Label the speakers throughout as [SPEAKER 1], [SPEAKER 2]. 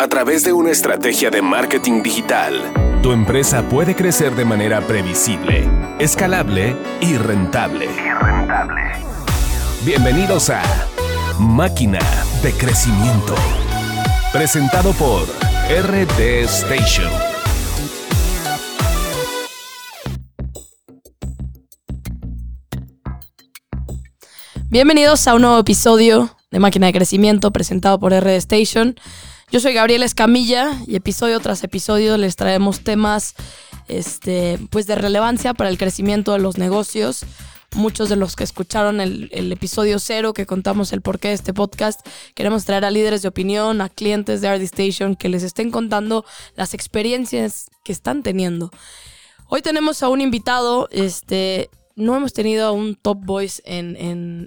[SPEAKER 1] A través de una estrategia de marketing digital, tu empresa puede crecer de manera previsible, escalable y rentable. Bienvenidos a Máquina de Crecimiento. Presentado por RD Station.
[SPEAKER 2] Bienvenidos a un nuevo episodio de Máquina de Crecimiento presentado por RD Station. Yo soy Gabriel Escamilla y episodio tras episodio les traemos temas este, pues de relevancia para el crecimiento de los negocios. Muchos de los que escucharon el, el, episodio cero que contamos el porqué de este podcast, queremos traer a líderes de opinión, a clientes de RD Station que les estén contando las experiencias que están teniendo. Hoy tenemos a un invitado, este, no hemos tenido a un top voice en,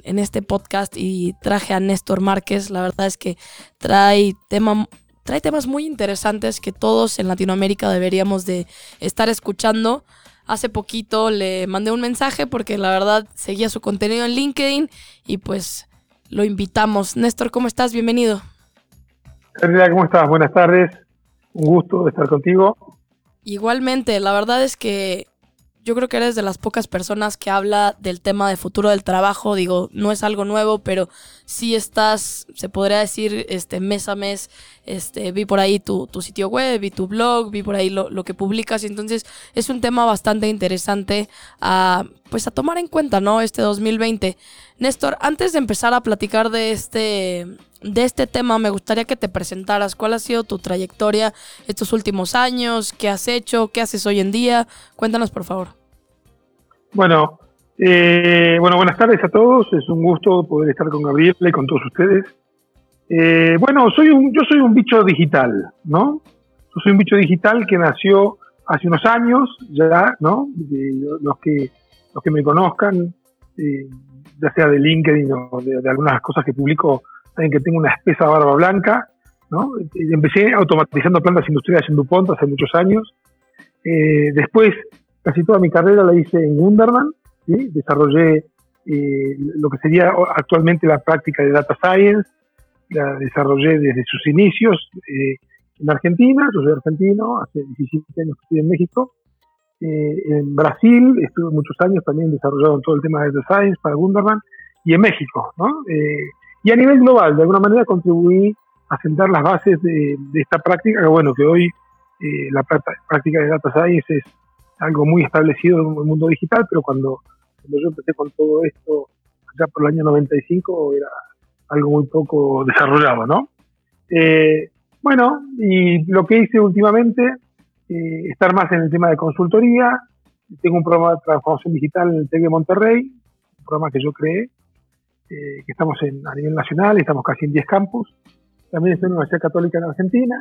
[SPEAKER 2] en, este podcast y traje a Néstor Márquez. La verdad es que trae, tema, trae temas muy interesantes que todos en Latinoamérica deberíamos de estar escuchando. Hace poquito le mandé un mensaje porque la verdad seguía su contenido en LinkedIn y pues lo invitamos. Néstor, ¿cómo estás? Bienvenido.
[SPEAKER 3] ¿cómo estás? Buenas tardes. Un gusto estar contigo.
[SPEAKER 2] Igualmente, la verdad es que yo creo que eres de las pocas personas que habla del tema de futuro del trabajo. Digo, no es algo nuevo, pero sí estás, se podría decir, este, mes a mes. Este, vi por ahí tu, sitio web, vi tu blog, vi por ahí lo, lo, que publicas. Entonces es un tema bastante interesante a, pues a tomar en cuenta, ¿no? Este 2020. Néstor, antes de empezar a platicar de este, de este tema, me gustaría que te presentaras. ¿Cuál ha sido tu trayectoria estos últimos años? ¿Qué has hecho? ¿Qué haces hoy en día? Cuéntanos, por favor.
[SPEAKER 3] Bueno, eh, bueno, buenas tardes a todos. Es un gusto poder estar con Gabriela y con todos ustedes. Eh, bueno, soy un, yo soy un bicho digital, ¿no? Yo soy un bicho digital que nació hace unos años, ya, ¿no? los que los que me conozcan, eh, ya sea de LinkedIn o de, algunas cosas que publico, saben que tengo una espesa barba blanca, ¿no? Empecé automatizando plantas industriales en DuPont hace muchos años. después, casi toda mi carrera la hice en Wunderman, desarrollé eh, lo que sería actualmente la práctica de Data Science, la desarrollé desde sus inicios eh, en Argentina, yo soy argentino, hace 17 años que estoy en México, eh, en Brasil estuve muchos años también desarrollando todo el tema de Data Science para Wunderman, y en México, ¿no? Y a nivel global, de alguna manera contribuí a sentar las bases de, esta práctica, que bueno, que hoy la práctica de Data Science es algo muy establecido en el mundo digital, pero cuando, yo empecé con todo esto, ya por el año 95, era algo muy poco desarrollado, ¿no? Eh, bueno, y lo que hice últimamente, eh, estar más en el tema de consultoría. Tengo un programa de transformación digital en el TEC de Monterrey, un programa que yo creé, eh, que estamos en, a nivel nacional, estamos casi en 10 campus. También estoy en la Universidad Católica en Argentina,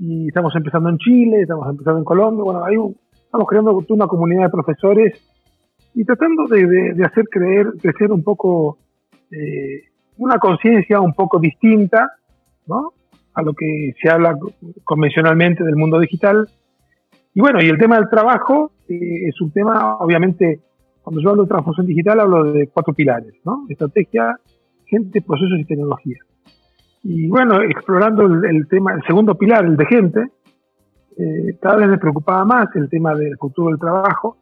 [SPEAKER 3] y estamos empezando en Chile, estamos empezando en Colombia. Bueno, hay estamos creando una comunidad de profesores y tratando de, hacer creer, crecer un poco eh, una conciencia un poco distinta ¿no? a lo que se habla convencionalmente del mundo digital. Y bueno, y el tema del trabajo eh, es un tema, obviamente, cuando yo hablo de transformación digital hablo de cuatro pilares, ¿no? Estrategia, gente, procesos y tecnología. Y bueno, explorando el tema, el segundo pilar, el de gente, eh, cada vez me preocupaba más el tema del futuro del trabajo.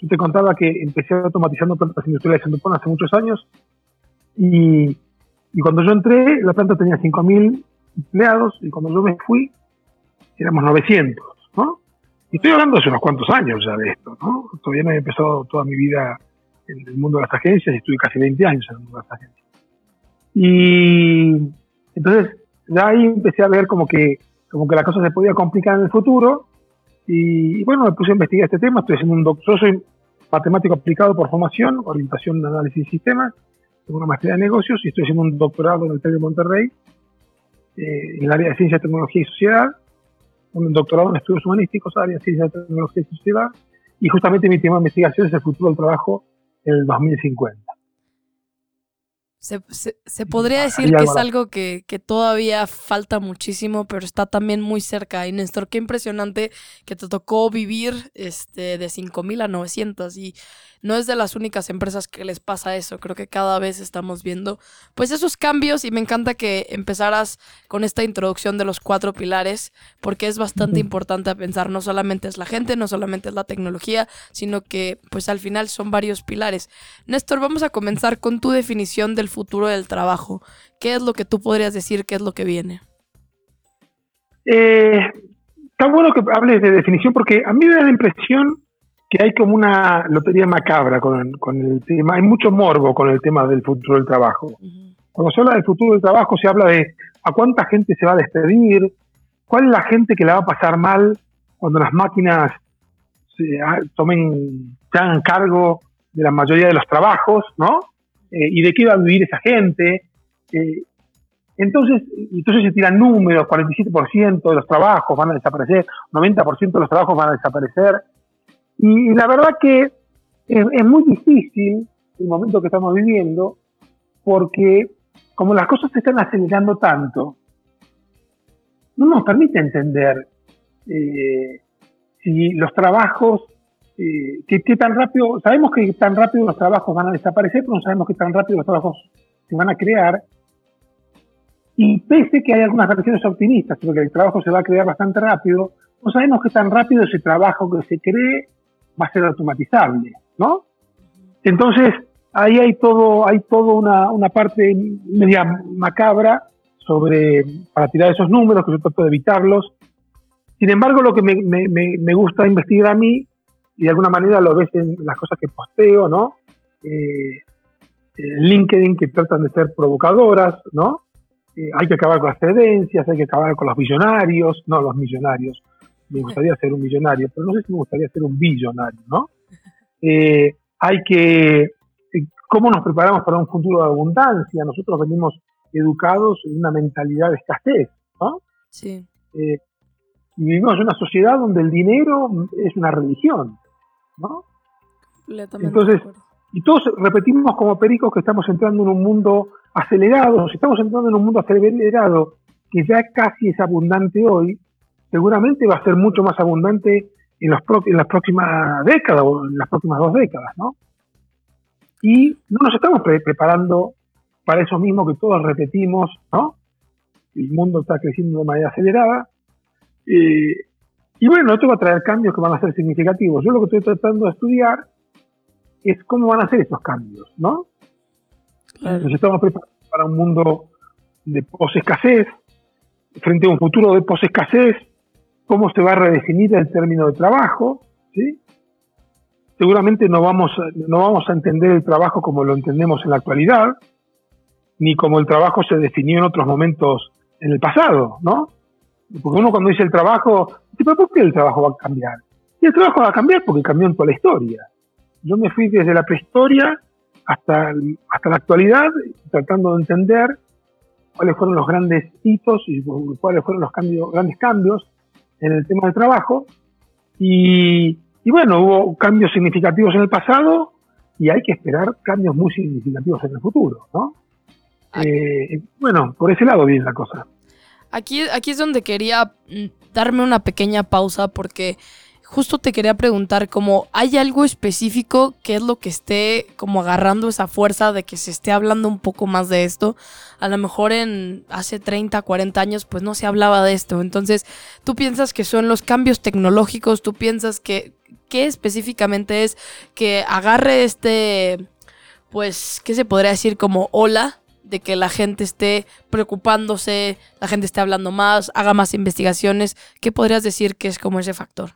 [SPEAKER 3] Yo te contaba que empecé automatizando plantas industriales en Dupont hace muchos años y, y cuando yo entré la planta tenía 5.000 empleados y cuando yo me fui éramos 900, ¿no? Y estoy hablando hace unos cuantos años ya de esto, ¿no? Todavía no he empezado toda mi vida en el mundo de las agencias y estuve casi 20 años en el mundo de las agencias. Y entonces, ya ahí empecé a ver como que como que la cosa se podía complicar en el futuro. Y, bueno, me puse a investigar este tema. Estoy haciendo un doctor, yo soy matemático aplicado por formación, orientación análisis de sistemas. Tengo una maestría de negocios y estoy haciendo un doctorado en el TEC de Monterrey eh, en el área de ciencia, tecnología y sociedad. Un doctorado en estudios humanísticos, área de ciencia, tecnología y sociedad. Y justamente mi tema de investigación es el futuro del trabajo en el 2050.
[SPEAKER 2] Se, podría decir que es algo que, que, todavía falta muchísimo, pero está también muy cerca. Y Néstor, qué impresionante que te tocó vivir este, de 5.000 a 900 y no es de las únicas empresas que les pasa eso. Creo que cada vez estamos viendo pues esos cambios y me encanta que empezaras con esta introducción de los cuatro pilares porque es bastante importante pensar no solamente es la gente, no solamente es la tecnología, sino que pues al final son varios pilares. Néstor, vamos a comenzar con tu definición del futuro del trabajo. ¿Qué es lo que tú podrías decir? ¿Qué es lo que viene?
[SPEAKER 3] Eh, está bueno que hables de definición porque a mí me da la impresión que hay como una lotería macabra con, el tema, hay mucho morbo con el tema del futuro del trabajo. Cuando se habla del futuro del trabajo se habla de a cuánta gente se va a despedir, cuál es la gente que la va a pasar mal cuando las máquinas se, ah, tomen, se hagan cargo de la mayoría de los trabajos, ¿no? Eh, y de qué va a vivir esa gente. Eh, entonces, entonces se tiran números, 47% de los trabajos van a desaparecer, 90% de los trabajos van a desaparecer. Y, la verdad que es, muy difícil el momento que estamos viviendo, porque como las cosas se están acelerando tanto, no nos permite entender eh, si los trabajos, eh, que, tan rápido, sabemos que tan rápido los trabajos van a desaparecer, pero no sabemos que tan rápido los trabajos se van a crear. Y pese que hay algunas versiones optimistas, porque el trabajo se va a crear bastante rápido, no sabemos que tan rápido ese trabajo que se cree va a ser automatizable, ¿no? Entonces, ahí hay todo, hay todo una, una parte media macabra sobre, para tirar esos números, que yo trato de evitarlos. Sin embargo, lo que me gusta investigar a mí, y de alguna manera lo ves en las cosas que posteo, ¿no? Eh, LinkedIn que tratan de ser provocadoras, ¿no? Eh, hay que acabar con las tendencias, hay que acabar con los millonarios, no los millonarios, me gustaría ser un millonario, pero no sé si me gustaría ser un billonario, ¿no? Eh, hay que, eh, ¿cómo nos preparamos para un futuro de abundancia? Nosotros venimos educados en una mentalidad de escasez, ¿no?
[SPEAKER 2] Sí.
[SPEAKER 3] Eh, y vivimos en una sociedad donde el dinero es una religión, ¿no? Entonces, y todos repetimos como pericos que estamos entrando en un mundo acelerado, si estamos entrando en un mundo acelerado que ya casi es abundante hoy, seguramente va a ser mucho más abundante en, los en las próximas décadas o en las próximas dos décadas, ¿no? Y no nos estamos preparando para eso mismo que todos repetimos, ¿no? El mundo está creciendo de manera acelerada. Eh, y bueno, esto va a traer cambios que van a ser significativos. Yo lo que estoy tratando de estudiar es cómo van a ser estos cambios, ¿no? Nos estamos preparando para un mundo de pos-escasez, frente a un futuro de pos-escasez, cómo se va a redefinir el término de trabajo, ¿sí? Seguramente no vamos, no vamos a entender el trabajo como lo entendemos en la actualidad, ni como el trabajo se definió en otros momentos en el pasado, ¿no? Porque uno cuando dice el trabajo, dice, ¿por qué el trabajo va a cambiar? Y el trabajo va a cambiar porque cambió en toda la historia. Yo me fui desde la prehistoria hasta, hasta la actualidad tratando de entender cuáles fueron los grandes hitos y cuáles fueron los cambios, grandes cambios en el tema del trabajo. Y, bueno, hubo cambios significativos en el pasado y hay que esperar cambios muy significativos en el futuro, ¿no? Ah. Eh, bueno, por ese lado viene la cosa.
[SPEAKER 2] Aquí, aquí es donde quería mm, darme una pequeña pausa porque justo te quería preguntar como hay algo específico que es lo que esté como agarrando esa fuerza de que se esté hablando un poco más de esto. A lo mejor en hace 30, 40 años pues no se hablaba de esto. Entonces, tú piensas que son los cambios tecnológicos, tú piensas que qué específicamente es que agarre este pues qué se podría decir como ola de que la gente esté preocupándose, la gente esté hablando más, haga más investigaciones. ¿Qué podrías decir que es como ese factor?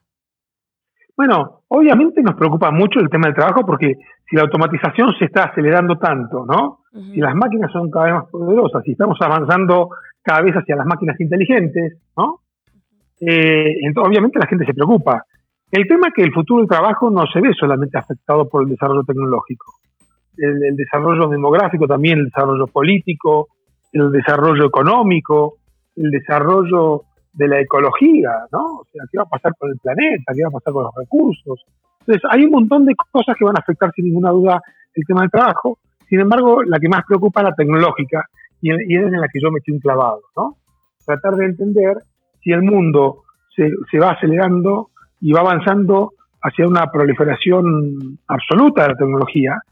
[SPEAKER 3] Bueno, obviamente nos preocupa mucho el tema del trabajo porque si la automatización se está acelerando tanto, ¿no? Si las máquinas son cada vez más poderosas, si estamos avanzando cada vez hacia las máquinas inteligentes, ¿no? Eh, entonces, obviamente la gente se preocupa. El tema es que el futuro del trabajo no se ve solamente afectado por el desarrollo tecnológico. El desarrollo demográfico también, el desarrollo político, el desarrollo económico, el desarrollo de la ecología, ¿no? O sea, qué va a pasar con el planeta, qué va a pasar con los recursos. Entonces, hay un montón de cosas que van a afectar sin ninguna duda el tema del trabajo. Sin embargo, la que más preocupa es la tecnológica y, es en la que yo me eché un clavado, ¿no? Tratar de entender si el mundo se, se va acelerando y va avanzando hacia una proliferación absoluta de la tecnología,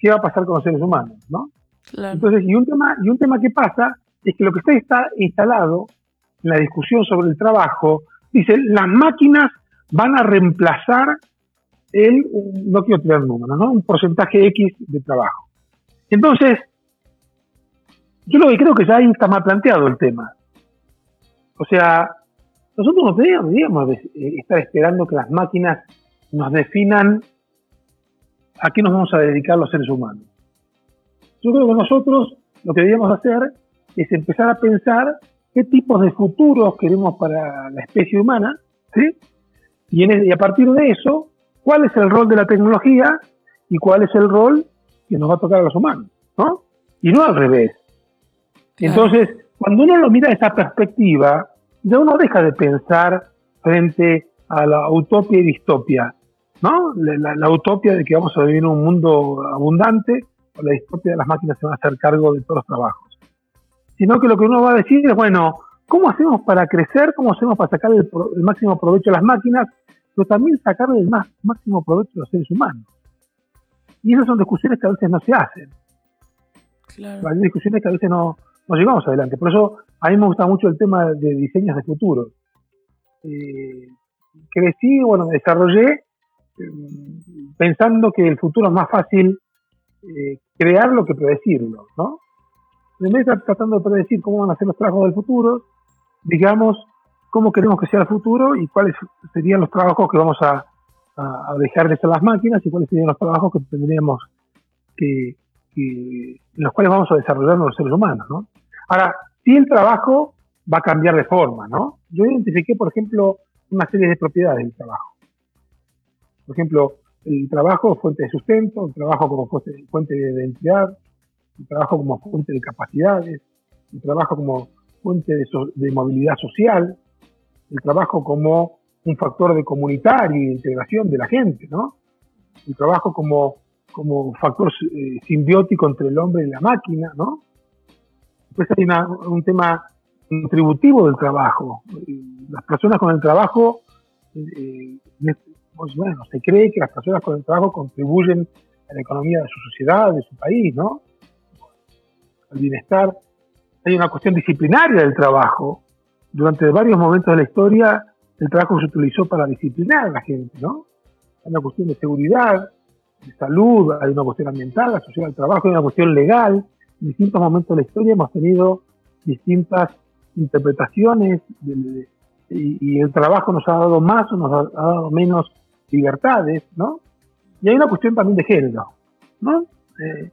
[SPEAKER 3] ¿qué va a pasar con los seres humanos, no? Entonces, y un tema, y un tema que pasa es que lo que está, está instalado en la discusión sobre el trabajo, dice, las máquinas van a reemplazar el, no quiero tirar números, ¿no? Un porcentaje X de trabajo. Entonces, yo lo que creo que ya ahí está mal planteado el tema. O sea, nosotros no deberíamos, eh, estar esperando que las máquinas nos definan a qué nos vamos a dedicar los seres humanos. Yo creo que nosotros lo que deberíamos hacer es empezar a pensar qué tipos de futuros queremos para la especie humana, ¿sí? Y, a partir de eso, cuál es el rol de la tecnología y cuál es el rol que nos va a tocar a los humanos, ¿no? Y no al revés. Entonces, cuando uno lo mira de esta perspectiva, ya uno deja de pensar frente a la utopía y distopia, ¿no? La, utopia de que vamos a vivir en un mundo abundante, o la distopia de las máquinas se van a hacer cargo de todos los trabajos. Sino que lo que uno va a decir es, bueno, ¿cómo hacemos para crecer? ¿Cómo hacemos para sacar el, máximo provecho de las máquinas? Pero también sacar el más, máximo provecho de los seres humanos. Y esas son discusiones que a veces no se hacen. Hay discusiones que a veces no, no llegamos adelante. Por eso a mí me gusta mucho el tema de diseños de futuro. Eh, crecí, bueno, me desarrollé pensando que el futuro es más fácil eh, crearlo que predecirlo, ¿no? En vez de estar tratando de predecir cómo van a ser los trabajos del futuro, digamos cómo queremos que sea el futuro y cuáles serían los trabajos que vamos a, dejar de ser las máquinas y cuáles serían los trabajos que tendríamos que, en los cuales vamos a desarrollarnos los seres humanos, ¿no? Ahora, si el trabajo va a cambiar de forma, ¿no? Yo identifiqué, por ejemplo, una serie de propiedades del trabajo. Por ejemplo, el trabajo fuente de sustento, el trabajo como fuente de identidad, el trabajo como fuente de capacidades, el trabajo como fuente de, movilidad social, el trabajo como un factor de comunitario y de integración de la gente, ¿no? El trabajo como, como factor eh, simbiótico entre el hombre y la máquina, ¿no? Después hay un tema contributivo del trabajo. Las personas con el trabajo, eh, pues bueno, se cree que las personas con el trabajo contribuyen a la economía de su sociedad, de su país, ¿no? Al bienestar. Hay una cuestión disciplinaria del trabajo. Durante varios momentos de la historia, el trabajo se utilizó para disciplinar a la gente, ¿no? Hay una cuestión de seguridad, de salud, hay una cuestión ambiental asociada al trabajo, hay una cuestión legal. En distintos momentos de la historia hemos tenido distintas interpretaciones y, el trabajo nos ha dado más o nos ha, dado menos libertades, ¿no? Y hay una cuestión también de género, ¿no? Eh,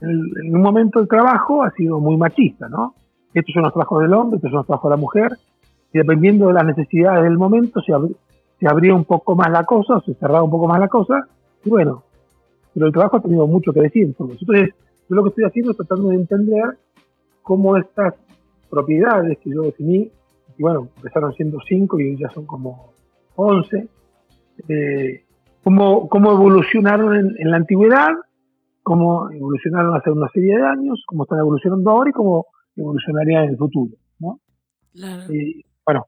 [SPEAKER 3] en, un momento el trabajo ha sido muy machista, ¿no? Estos son los trabajos del hombre, estos son los trabajos de la mujer, y dependiendo de las necesidades del momento se, se abría un poco más la cosa, se cerraba un poco más la cosa, y bueno, pero el trabajo ha tenido mucho que decir. Entonces, yo lo que estoy haciendo es tratando de entender cómo estas propiedades que yo definí, y bueno, empezaron siendo cinco y ya son como once, eh, cómo, cómo, evolucionaron en, la antigüedad, cómo evolucionaron hace una serie de años, cómo están evolucionando ahora y cómo evolucionarían en el futuro. ¿no? Y, bueno,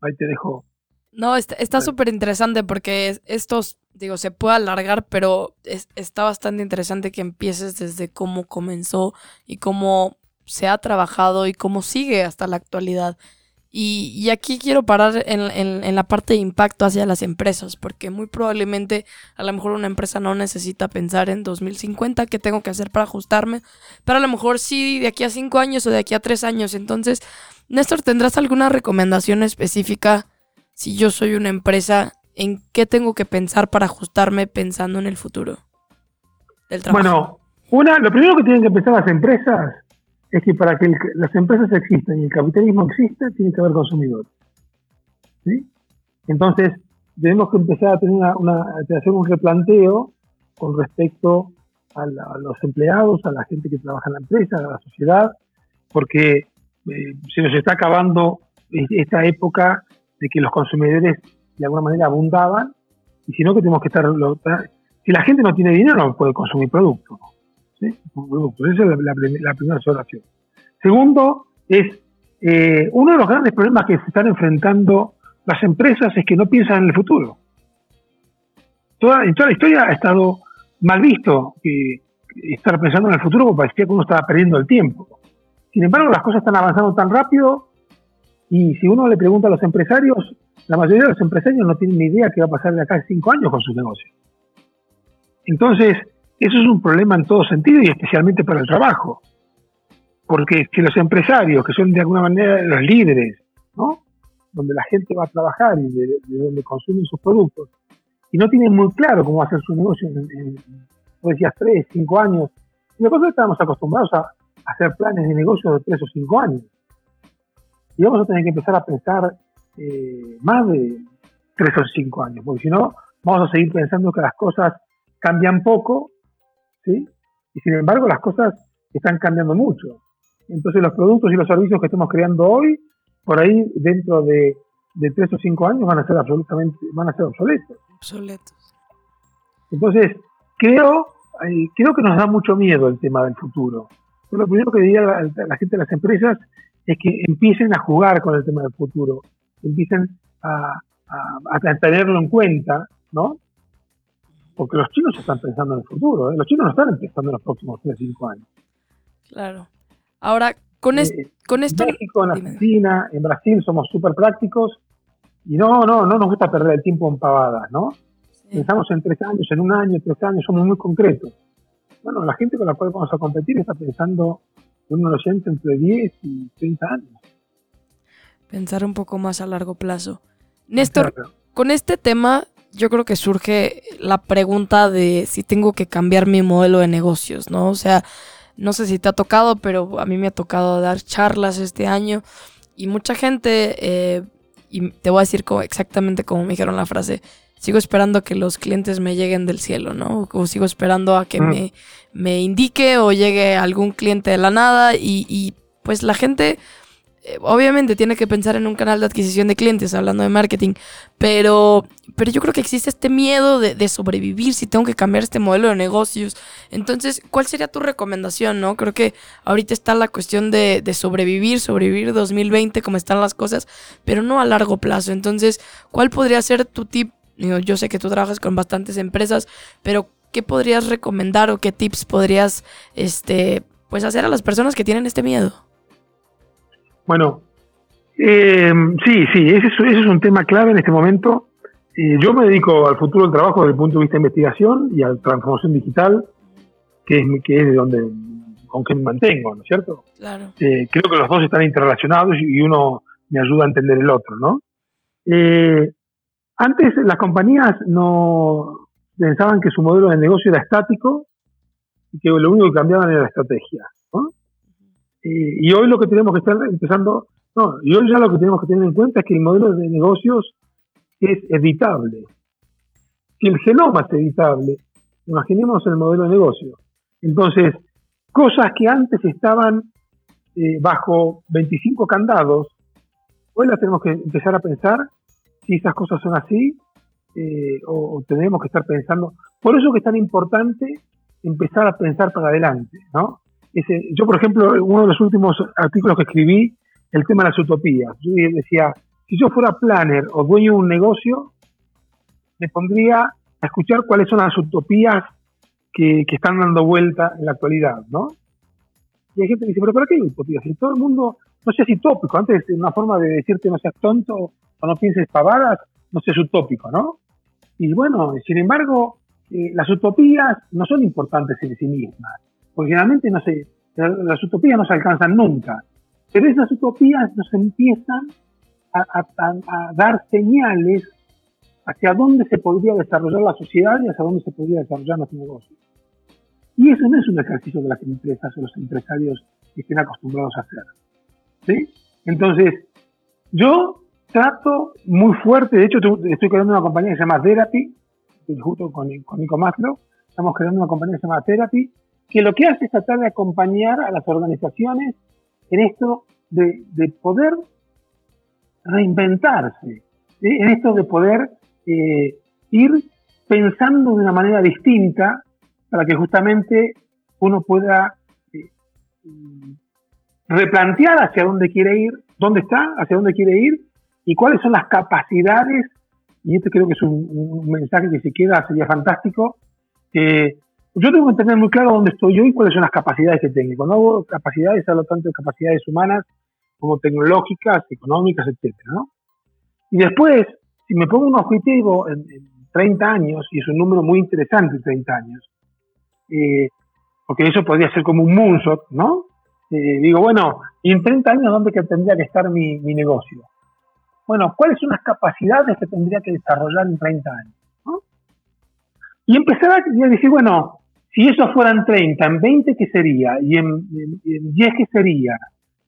[SPEAKER 3] ahí te dejo.
[SPEAKER 2] No, está súper interesante porque estos, digo, se puede alargar, pero está bastante interesante que empieces desde cómo comenzó y cómo se ha trabajado y cómo sigue hasta la actualidad. Y, aquí quiero parar en, la parte de impacto hacia las empresas, porque muy probablemente a lo mejor una empresa no necesita pensar en 2050 qué tengo que hacer para ajustarme, pero a lo mejor sí de aquí a cinco años o de aquí a tres años. Entonces, Néstor, ¿tendrás alguna recomendación específica si yo soy una empresa en qué tengo que pensar para ajustarme pensando en el futuro
[SPEAKER 3] del trabajo? Bueno, una, lo primero que tienen que pensar las empresas es que para que las empresas existan y el capitalismo exista, tiene que haber consumidores. ¿sí? Entonces, tenemos que empezar a tener una, hacer un replanteo con respecto a, los empleados, a la gente que trabaja en la empresa, a la sociedad, porque eh, se nos está acabando esta época de que los consumidores de alguna manera abundaban, y si no que tenemos que estar... Si la gente no tiene dinero, no puede consumir productos. ¿Sí? Esa es la, primera observación. Segundo, es eh, uno de los grandes problemas que se están enfrentando las empresas es que no piensan en el futuro. Toda, en toda la historia ha estado mal visto que estar pensando en el futuro porque parecía que uno estaba perdiendo el tiempo. Sin embargo, las cosas están avanzando tan rápido y si uno le pregunta a los empresarios, la mayoría de los empresarios no tienen ni idea qué va a pasar de acá a cinco años con sus negocios. Entonces, eso es un problema en todo sentido y especialmente para el trabajo. Porque si los empresarios, que son de alguna manera los líderes, ¿no? donde la gente va a trabajar y de, donde consumen sus productos, y no tienen muy claro cómo hacer su negocio en, en decías, tres, cinco años, nosotros estamos acostumbrados a, hacer planes de negocio de tres o cinco años. Y vamos a tener que empezar a pensar eh, más de tres o cinco años, porque si no, vamos a seguir pensando que las cosas cambian poco, ¿sí? Y sin embargo, las cosas están cambiando mucho. Entonces, los productos y los servicios que estamos creando hoy, por ahí, dentro de, tres o cinco años, van a ser absolutamente, van a ser obsoletos.
[SPEAKER 2] Obsoletos.
[SPEAKER 3] Entonces, creo, creo que nos da mucho miedo el tema del futuro lo primero que diría la, la, gente de las empresas es que empiecen a jugar con el tema del futuro, empiecen a, tenerlo en cuenta, ¿no? Porque los chinos están pensando en el futuro, ¿eh? los chinos no están empezando en los próximos 3 o 5 años.
[SPEAKER 2] Claro. Ahora, con, eh, con esto...
[SPEAKER 3] En México, en Argentina, en Brasil somos súper prácticos y no, no, no nos gusta perder el tiempo en pavadas, ¿no? Pensamos en tres años, en un año, tres años, somos muy concretos bueno, la gente con la cual vamos a competir está pensando en un oyente entre 10 y 30 años.
[SPEAKER 2] Pensar un poco más a largo plazo. Néstor, con este tema yo creo que surge la pregunta de si tengo que cambiar mi modelo de negocios, ¿no? O sea, no sé si te ha tocado, pero a mí me ha tocado dar charlas este año y mucha gente, eh, y te voy a decir exactamente como me dijeron la frase, sigo esperando a que los clientes me lleguen del cielo, ¿no? O sigo esperando a que mm. me, me, indique o llegue algún cliente de la nada y, y pues la gente eh, obviamente tiene que pensar en un canal de adquisición de clientes, hablando de marketing, pero, pero yo creo que existe este miedo de, sobrevivir si tengo que cambiar este modelo de negocios. Entonces, ¿cuál sería tu recomendación? No? Creo que ahorita está la cuestión de, sobrevivir, sobrevivir 2020 como están las cosas, pero no a largo plazo. Entonces, ¿cuál podría ser tu tip yo sé que tú trabajas con bastantes empresas, pero ¿qué podrías recomendar o qué tips podrías este, pues hacer a las personas que tienen este miedo?
[SPEAKER 3] Bueno, eh, sí, sí, ese es, un tema clave en este momento. Eh, yo me dedico al futuro del trabajo desde el punto de vista de investigación y a la transformación digital, que es, que es de donde con que me mantengo, ¿no es cierto?
[SPEAKER 2] Claro.
[SPEAKER 3] Eh, creo que los dos están interrelacionados y uno me ayuda a entender el otro, ¿no? Eh, antes las compañías no pensaban que su modelo de negocio era estático y que lo único que cambiaban era la estrategia. Y, hoy lo que tenemos que estar empezando, no, y hoy ya lo que tenemos que tener en cuenta es que el modelo de negocios es editable. Si el genoma es editable, imaginemos el modelo de negocio. Entonces, cosas que antes estaban eh, bajo 25 candados, hoy las tenemos que empezar a pensar si esas cosas son así eh, o, tenemos que estar pensando. Por eso que es tan importante empezar a pensar para adelante, ¿no? Yo, por ejemplo, uno de los últimos artículos que escribí, el tema de las utopías. Yo decía, si yo fuera planner o dueño de un negocio, me pondría a escuchar cuáles son las utopías que, que están dando vuelta en la actualidad, ¿no? Y hay gente que dice, pero ¿para qué hay utopías? Si todo el mundo, no seas utópico, antes una forma de decirte no seas tonto o no pienses pavadas, no seas utópico, ¿no? Y bueno, sin embargo, eh, las utopías no son importantes en sí mismas, porque generalmente no se, las utopías no se alcanzan nunca, pero esas utopías nos empiezan a, dar señales hacia dónde se podría desarrollar la sociedad y hacia dónde se podría desarrollar nuestro negocio. Y eso no es un ejercicio que las empresas o los empresarios estén acostumbrados a hacer. ¿sí? Entonces, yo trato muy fuerte, de hecho estoy creando una compañía que se llama Therapy, junto con, con Nico Maslow, estamos creando una compañía que se llama Therapy, que lo que hace es tratar de acompañar a las organizaciones en esto de, poder reinventarse, en esto de poder eh, ir pensando de una manera distinta para que justamente uno pueda eh, replantear hacia dónde quiere ir, dónde está, hacia dónde quiere ir y cuáles son las capacidades, y este creo que es un, mensaje que si queda sería fantástico, yo tengo que tener muy claro dónde estoy yo y cuáles son las capacidades que tengo. Cuando hago capacidades, hablo tanto de capacidades humanas como tecnológicas, económicas, etc. Y después, si me pongo un objetivo en, 30 años, y es un número muy interesante, 30 años, eh, porque eso podría ser como un moonshot, ¿no? Eh, digo, bueno, ¿y en 30 años dónde tendría que estar mi, negocio? Bueno, ¿cuáles son las capacidades que tendría que desarrollar en 30 años? Y empezar a decir, bueno, si eso fueran 30, en 20, ¿qué sería? ¿Y en, 10 qué sería?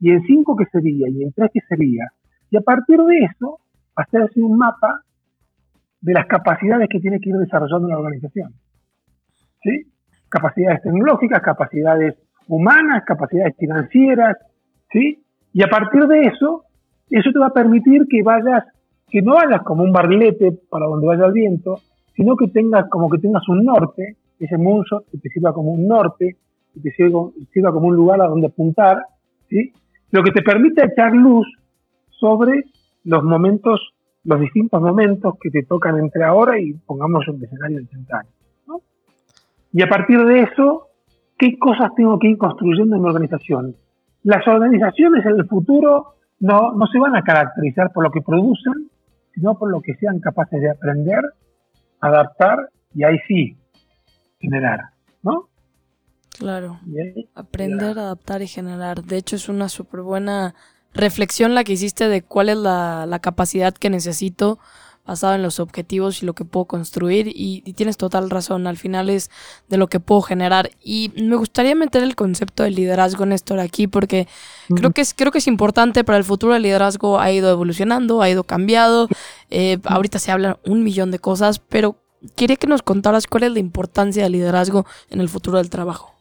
[SPEAKER 3] ¿Y en 5 qué sería? ¿Y en 3 qué sería? Y a partir de eso, hacer así un mapa de las capacidades que tiene que ir desarrollando la organización. ¿Sí? Capacidades tecnológicas, capacidades humanas, capacidades financieras, ¿sí? Y a partir de eso, eso te va a permitir que vayas, que no vayas como un barrilete para donde vaya el viento, sino que tengas como que tengas un norte ese mundo que te sirva como un norte, que te sirva, como un lugar a donde apuntar, ¿sí? lo que te permite echar luz sobre los momentos, los distintos momentos que te tocan entre ahora y pongamos un escenario de 30 años. Y a partir de eso, ¿qué cosas tengo que ir construyendo en mi organización? Las organizaciones en el futuro no, no se van a caracterizar por lo que producen, sino por lo que sean capaces de aprender, adaptar y ahí sí, generar, ¿no?
[SPEAKER 2] Claro. Aprender, adaptar y generar. De hecho, es una súper buena reflexión la que hiciste de cuál es la, capacidad que necesito basado en los objetivos y lo que puedo construir. Y, tienes total razón, al final es de lo que puedo generar. Y me gustaría meter el concepto de liderazgo, Néstor, aquí porque creo, que es, creo que es importante para el futuro. El liderazgo ha ido evolucionando, ha ido cambiado, eh, ahorita se habla un millón de cosas, pero quería que nos contaras cuál es la importancia del liderazgo en el futuro del trabajo.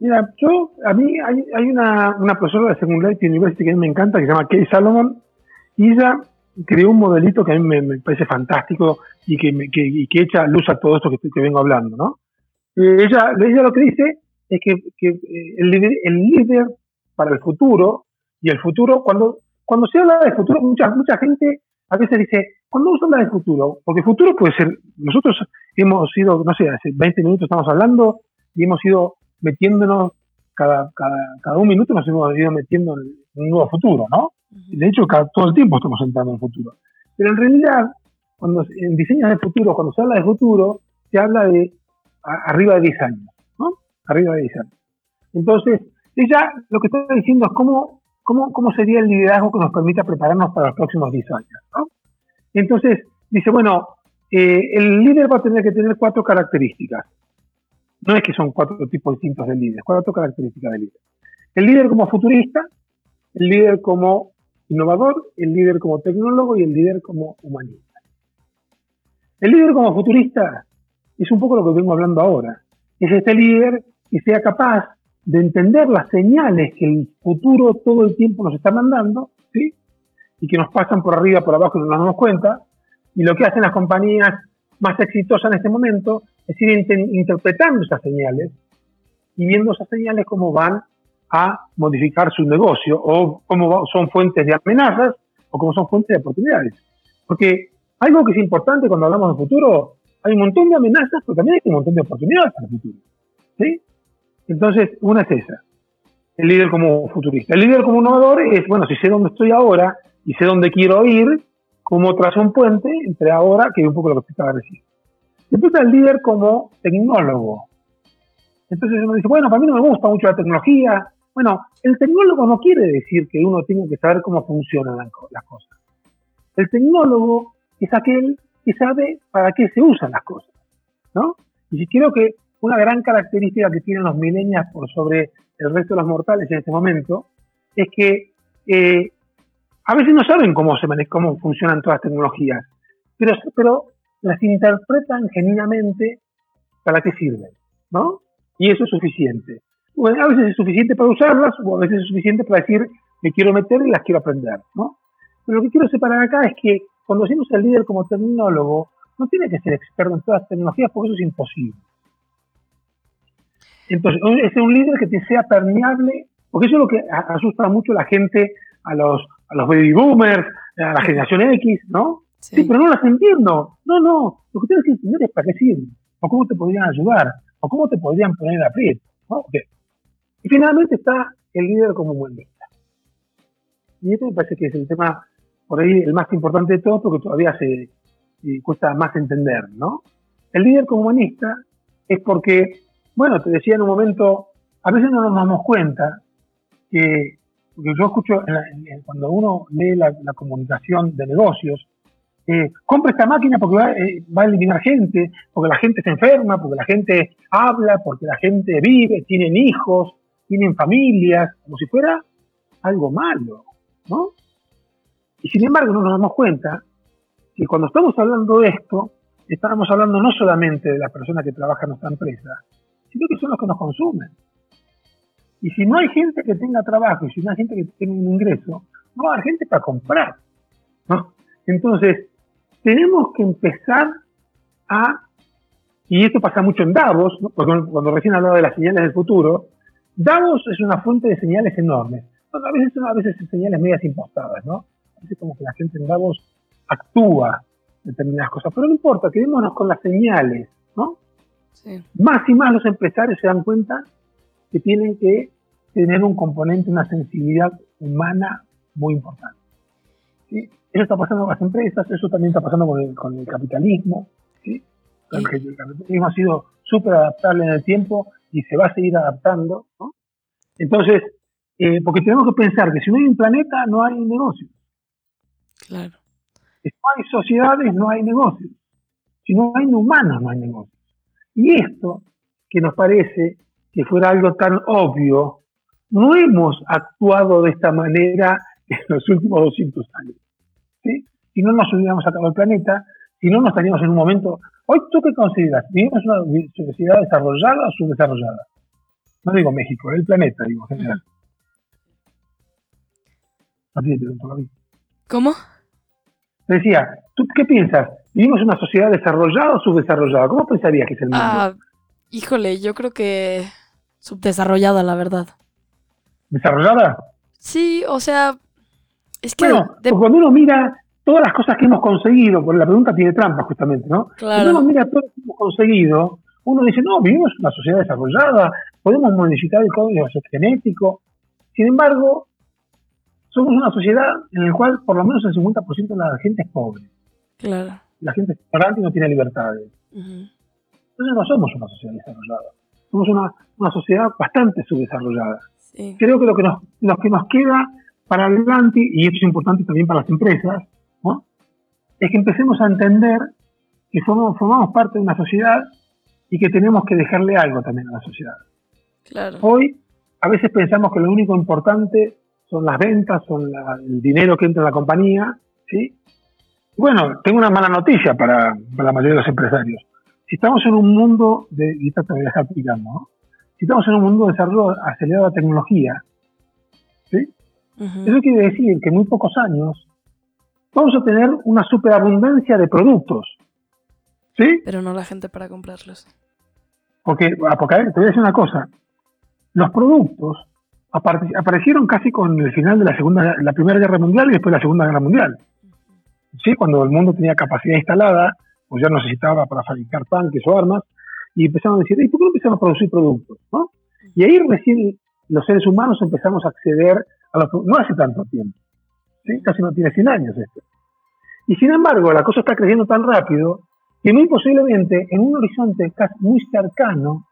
[SPEAKER 3] Mira, yo, a mí hay, una, una, profesora de Singularity University que a mí me encanta, que se llama Kay Salomon, y ella creó un modelito que a mí me, parece fantástico y que, que, que, echa luz a todo esto que, que vengo hablando, ¿no? Eh, ella, ella lo que dice es que, eh, el, líder, el líder para el futuro, y el futuro, cuando, cuando se habla de futuro, mucha, mucha gente a veces dice, cuando uno habla de futuro, porque futuro puede ser, nosotros hemos ido, no sé, hace 20 minutos estamos hablando y hemos ido metiéndonos, cada, cada, cada un minuto nos hemos ido metiendo en un nuevo futuro, ¿no? De hecho, cada, todo el tiempo estamos entrando en el futuro. Pero en realidad, cuando en diseños de futuro, cuando se habla de futuro, se habla de arriba de 10 años, ¿no? Arriba de 10 años. Entonces, ella lo que está diciendo es cómo, cómo, cómo sería el liderazgo que nos permita prepararnos para los próximos 10 años. Entonces, dice, bueno, eh, el líder va a tener que tener cuatro características. No es que son cuatro tipos distintos de líderes, cuatro características del líder. El líder como futurista, el líder como innovador, el líder como tecnólogo y el líder como humanista. El líder como futurista es un poco lo que vengo hablando ahora. Es este líder que sea capaz de entender las señales que el futuro todo el tiempo nos está mandando, ¿sí? y que nos pasan por arriba, por abajo y no nos damos cuenta. Y lo que hacen las compañías más exitosas en este momento es ir interpretando esas señales y viendo esas señales cómo van a modificar su negocio o cómo son fuentes de amenazas o cómo son fuentes de oportunidades. Porque algo que es importante cuando hablamos de futuro, hay un montón de amenazas, pero también hay un montón de oportunidades para el futuro. ¿sí? Entonces, una es esa, el líder como futurista. El líder como innovador es, bueno, si sé dónde estoy ahora y sé dónde quiero ir, como trazo un puente entre ahora, que es un poco lo que estaba diciendo. Después está el líder como tecnólogo. Entonces uno dice, bueno, para mí no me gusta mucho la tecnología. Bueno, el tecnólogo no quiere decir que uno tenga que saber cómo funcionan las cosas. El tecnólogo es aquel que sabe para qué se usan las cosas, ¿no? Y si creo que una gran característica que tienen los milenios por sobre el resto de los mortales en este momento es que eh, a veces no saben cómo, se cómo funcionan todas las tecnologías, pero, pero las interpretan genuinamente para qué sirven, ¿no? Y eso es suficiente. Bueno, a veces es suficiente para usarlas o a veces es suficiente para decir, me quiero meter y las quiero aprender, ¿no? Pero lo que quiero separar acá es que cuando decimos el líder como tecnólogo, no tiene que ser experto en todas las tecnologías porque eso es imposible. Entonces, es un líder que te sea permeable, porque eso es lo que asusta mucho a la gente, a los, a los baby boomers, a la generación X, ¿no? Sí. pero no las entiendo. No, no, lo que tienes que entender es para qué sirven, o cómo te podrían ayudar, o cómo te podrían poner a pie. ¿no? Y finalmente está el líder como humanista. Y esto me parece que es el tema, por ahí, el más importante de todo, porque todavía se, cuesta más entender, ¿no? El líder como humanista es porque, bueno, te decía en un momento, a veces no nos damos cuenta que, porque yo escucho cuando uno lee la, comunicación de negocios, eh, compra esta máquina porque va, eh, va, a eliminar gente, porque la gente se enferma, porque la gente habla, porque la gente vive, tienen hijos, tienen familias, como si fuera algo malo, ¿no? Y sin embargo no nos damos cuenta que cuando estamos hablando de esto, estamos hablando no solamente de las personas que trabajan en nuestra empresa, sino que son los que nos consumen. Y si no hay gente que tenga trabajo y si no hay gente que tenga un ingreso, no va a haber gente para comprar. ¿no? Entonces, tenemos que empezar a, y esto pasa mucho en Davos, porque cuando recién hablaba de las señales del futuro, Davos es una fuente de señales enormes. a veces son a veces señales medias impostadas, ¿no? A veces como que la gente en Davos actúa determinadas cosas, pero no importa, quedémonos con las señales, ¿no? Más y más los empresarios se dan cuenta que tienen que tener un componente, una sensibilidad humana muy importante. Eso está pasando con las empresas, eso también está pasando con el, con el capitalismo. ¿sí? El, capitalismo ha sido súper adaptable en el tiempo y se va a seguir adaptando. ¿no? Entonces, eh, porque tenemos que pensar que si no hay un planeta, no hay negocio.
[SPEAKER 2] Claro.
[SPEAKER 3] Si no hay sociedades, no hay negocios. Si no hay humanos, no hay negocios. Y esto, que nos parece que fuera algo tan obvio, no hemos actuado de esta manera en los últimos 200 años. Si no nos hubiéramos sacado el planeta, si no nos estaríamos en un momento... Hoy, ¿tú qué consideras? ¿Vivimos una sociedad desarrollada o subdesarrollada? No digo México, el planeta, digo, en general.
[SPEAKER 2] ¿Cómo?
[SPEAKER 3] Decía, ¿tú qué piensas? ¿Vivimos una sociedad desarrollada o subdesarrollada? ¿Cómo pensarías que es el mundo? Ah,
[SPEAKER 2] híjole, yo creo que subdesarrollada, la verdad.
[SPEAKER 3] ¿Desarrollada?
[SPEAKER 2] Sí, o sea, es que...
[SPEAKER 3] Bueno, cuando uno mira todas las cosas que hemos conseguido, porque la pregunta tiene trampa justamente, ¿no?
[SPEAKER 2] Claro.
[SPEAKER 3] Cuando uno mira todo lo que hemos conseguido, uno dice, no, vivimos una sociedad desarrollada, podemos modificar el código genético. Sin embargo, somos una sociedad en la cual por lo menos el 50% de la gente es pobre.
[SPEAKER 2] Claro.
[SPEAKER 3] La gente es ignorante y no tiene libertades. Entonces no somos una sociedad desarrollada. Somos una, una sociedad bastante subdesarrollada. Creo que lo que, nos, lo que nos queda para adelante, y esto es importante también para las empresas, ¿no? es que empecemos a entender que formamos, formamos parte de una sociedad y que tenemos que dejarle algo también a la sociedad.
[SPEAKER 2] Claro.
[SPEAKER 3] Hoy a veces pensamos que lo único importante son las ventas, son el dinero que entra en la compañía, ¿sí? Bueno, tengo una mala noticia para, la mayoría de los empresarios. Si estamos en un mundo de, y esto te voy a dejar ¿no? Si estamos en un mundo de desarrollo acelerado de tecnología, ¿sí? Eso quiere decir que en muy pocos años vamos a tener una superabundancia de productos, ¿sí?
[SPEAKER 2] Pero no la gente para comprarlos.
[SPEAKER 3] Porque, ah, porque a ver, te voy a decir una cosa. Los productos aparecieron casi con el final de la segunda, la primera guerra mundial y después la segunda guerra mundial. Sí, cuando el mundo tenía capacidad instalada, pues ya necesitaba para fabricar tanques o armas, y empezaron a decir, ¿y por qué no empezamos a producir productos? ¿no? Y ahí recién los seres humanos empezamos a acceder a los no hace tanto tiempo, ¿sí? casi no tiene 100 años esto. Y sin embargo, la cosa está creciendo tan rápido que muy posiblemente en un horizonte casi muy cercano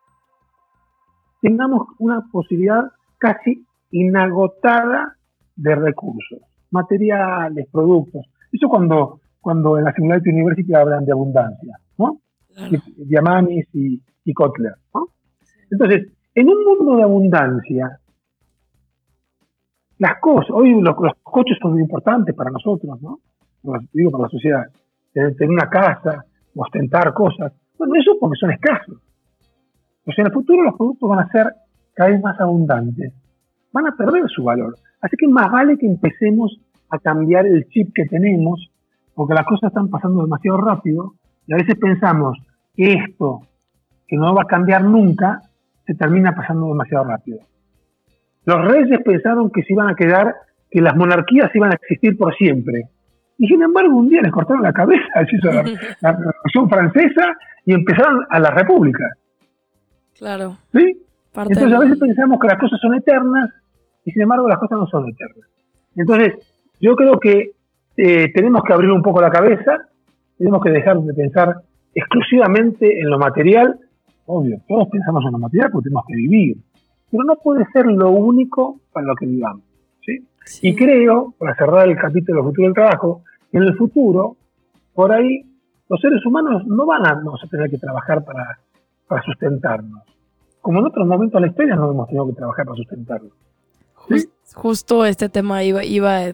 [SPEAKER 3] tengamos una posibilidad casi inagotada de recursos, materiales, productos. Eso cuando, cuando en la Singularity University hablan de abundancia, ¿no? Diamanis y, y Kotler, ¿no? Entonces, en un mundo de abundancia, las cosas, hoy los, coches son muy importantes para nosotros, ¿no? Digo, para la sociedad. Tener una casa, ostentar cosas. Bueno, eso porque son escasos. Pues en el futuro los productos van a ser cada vez más abundantes, van a perder su valor. Así que más vale que empecemos a cambiar el chip que tenemos, porque las cosas están pasando demasiado rápido y a veces pensamos que esto, que no va a cambiar nunca, se termina pasando demasiado rápido. Los reyes pensaron que se iban a quedar, que las monarquías iban a existir por siempre. Y sin embargo, un día les cortaron la cabeza, la, la Revolución Francesa y empezaron a la República.
[SPEAKER 2] Claro.
[SPEAKER 3] ¿Sí? Entonces a veces pensamos que las cosas son eternas y sin embargo las cosas no son eternas. Entonces, yo creo que eh, tenemos que abrir un poco la cabeza, tenemos que dejar de pensar exclusivamente en lo material. Obvio, todos pensamos en lo material porque tenemos que vivir, pero no puede ser lo único para lo que vivamos. ¿sí? Y creo, para cerrar el capítulo del futuro del trabajo, en el futuro, por ahí, los seres humanos no van a, vamos a tener que trabajar para, para sustentarnos. Como en otros momentos de la historia no hemos tenido que trabajar para sustentarnos.
[SPEAKER 2] justo este tema iba, iba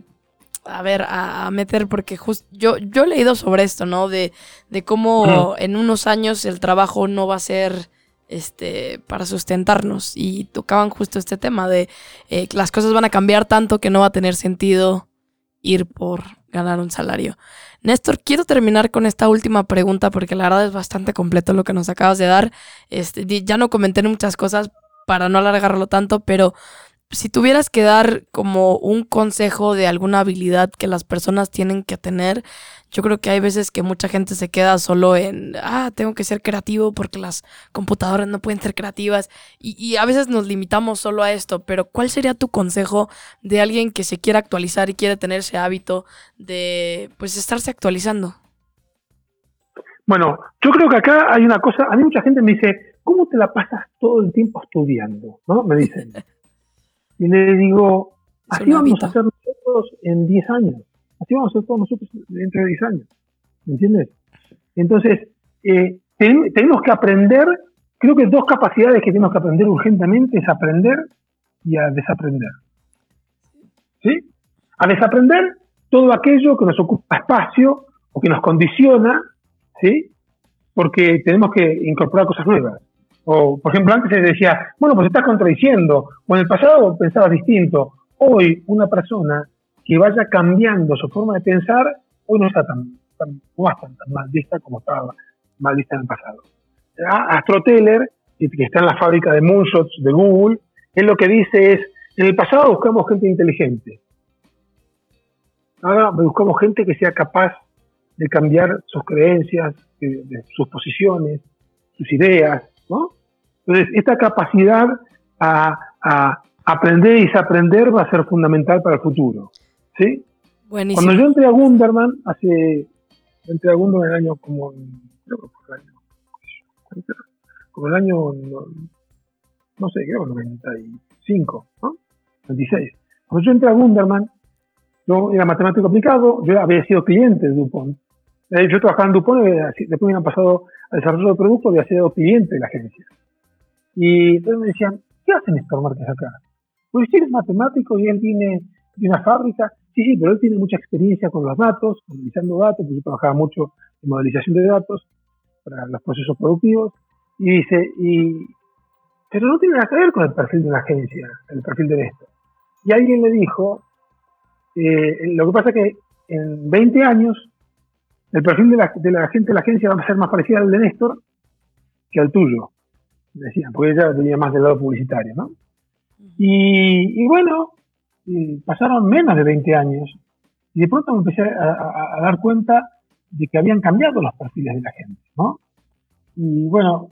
[SPEAKER 2] a ver, a, meter, porque just, yo, yo he leído sobre esto, ¿no? De, de cómo en unos años el trabajo no va a ser este, para sustentarnos. Y tocaban justo este tema de eh, las cosas van a cambiar tanto que no va a tener sentido ir por ganar un salario. Néstor, quiero terminar con esta última pregunta porque la verdad es bastante completo lo que nos acabas de dar. Este, ya no comenté muchas cosas para no alargarlo tanto, pero si tuvieras que dar como un consejo de alguna habilidad que las personas tienen que tener, yo creo que hay veces que mucha gente se queda solo en, ah, tengo que ser creativo porque las computadoras no pueden ser creativas y, a veces nos limitamos solo a esto, pero ¿cuál sería tu consejo de alguien que se quiera actualizar y quiere tener ese hábito de, pues, estarse actualizando?
[SPEAKER 3] Bueno, yo creo que acá hay una cosa, a mí mucha gente me dice, ¿cómo te la pasas todo el tiempo estudiando? ¿No? Me dicen. Y le digo, así vamos a hacer nosotros en 10 años. Así vamos a hacer todos nosotros dentro de 10 años. ¿Me entiendes? Entonces, eh, tenemos que aprender, creo que dos capacidades que tenemos que aprender urgentemente es aprender y a desaprender. ¿Sí? A desaprender todo aquello que nos ocupa espacio o que nos condiciona, ¿sí? Porque tenemos que incorporar cosas nuevas. O, por ejemplo, antes se decía, bueno, pues estás contradiciendo, o en el pasado pensabas distinto. Hoy, una persona que vaya cambiando su forma de pensar, hoy no está tan, tan, tan, mal vista como estaba mal vista en el pasado. Astro Teller, que está en la fábrica de moonshots de Google, él lo que dice es, en el pasado buscamos gente inteligente. Ahora buscamos gente que sea capaz de cambiar sus creencias, sus posiciones, sus ideas, entonces, esta capacidad a, aprender y desaprender va a ser fundamental para el futuro. ¿sí? Cuando yo entré a Gunderman, hace, entré a Gunderman en el año como, como el año, no, sé, creo 95, ¿no? 96. Cuando yo entré a Gunderman, yo era matemático aplicado, yo había sido cliente de DuPont. Eh, yo trabajaba en DuPont, después me habían pasado al desarrollo de productos, había sido cliente de la agencia. Y entonces me decían, ¿qué hacen estos Márquez acá? Pues si eres matemático y él tiene, una fábrica. Sí, sí, pero él tiene mucha experiencia con los datos, analizando datos, porque yo trabajaba mucho en modelización de datos para los procesos productivos. Y dice, y, pero no tiene nada que ver con el perfil de una agencia, el perfil de Néstor. Y alguien le dijo, eh, lo que pasa es que en 20 años el perfil de la, de la gente de la agencia va a ser más parecido al de Néstor que al tuyo decían, porque ella venía más del lado publicitario, ¿no? Y, bueno, pasaron menos de 20 años y de pronto me empecé a, dar cuenta de que habían cambiado los perfiles de la gente, ¿no? Y bueno,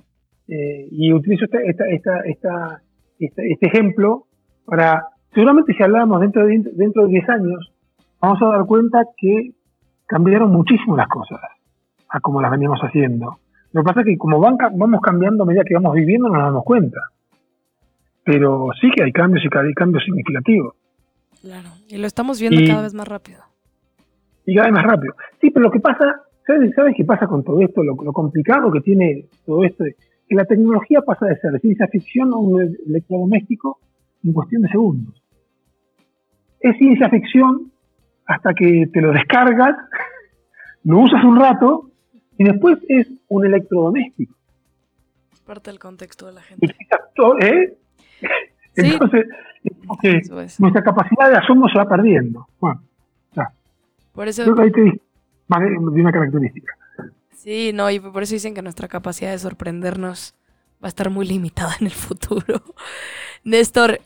[SPEAKER 3] eh, y utilizo esta, esta, esta, este ejemplo para, seguramente si hablamos dentro de, dentro de 10 años, vamos a dar cuenta que cambiaron muchísimo las cosas a como las veníamos haciendo. Lo que pasa es que como van, vamos cambiando a medida que vamos viviendo, no nos damos cuenta. Pero sí que hay cambios y que hay cambios significativos.
[SPEAKER 2] Claro, y lo estamos viendo cada vez más rápido.
[SPEAKER 3] Y cada vez más rápido. Sí, pero lo que pasa, ¿sabes, ¿sabes qué pasa con todo esto? Lo, complicado que tiene todo esto, que la tecnología pasa de ser ciencia ficción a un electrodoméstico en cuestión de segundos. Es ciencia ficción hasta que te lo descargas, lo usas un rato y después es un electrodoméstico.
[SPEAKER 2] Es parte del contexto de la gente.
[SPEAKER 3] ¿eh? Entonces, nuestra capacidad de asombro se va perdiendo. Bueno, ya.
[SPEAKER 2] Por eso,
[SPEAKER 3] Creo que ahí te una característica.
[SPEAKER 2] Sí, no, y por eso dicen que nuestra capacidad de sorprendernos va a estar muy limitada en el futuro. Néstor,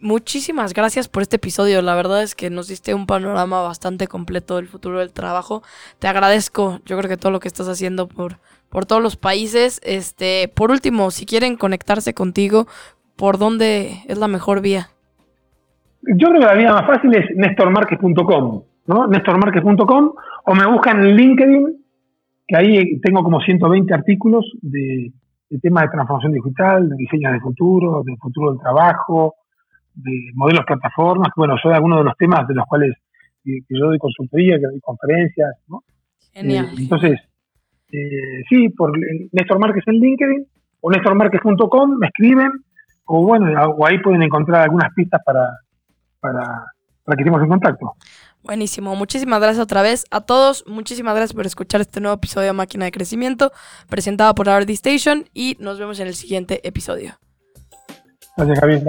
[SPEAKER 2] muchísimas gracias por este episodio. La verdad es que nos diste un panorama bastante completo del futuro del trabajo. Te agradezco, yo creo que todo lo que estás haciendo por, por todos los países. Este, por último, si quieren conectarse contigo, ¿por dónde es la mejor vía?
[SPEAKER 3] Yo creo que la vía más fácil es nestormarquez.com, ¿no? nestormarquez.com o me buscan en LinkedIn, que ahí tengo como 120 artículos de, de temas de transformación digital, de diseño de futuro, de futuro del trabajo, de modelos plataformas, que bueno, son algunos de los temas de los cuales que, yo doy consultoría, que doy conferencias, ¿no? Genial. Eh, entonces, eh, sí, por Néstor Márquez en LinkedIn o néstormárquez.com me escriben o bueno, o ahí pueden encontrar algunas pistas para, para, para que estemos en contacto.
[SPEAKER 2] Buenísimo, muchísimas gracias otra vez a todos, muchísimas gracias por escuchar este nuevo episodio de Máquina de Crecimiento presentado por RD Station y nos vemos en el siguiente episodio.
[SPEAKER 3] Gracias Javier.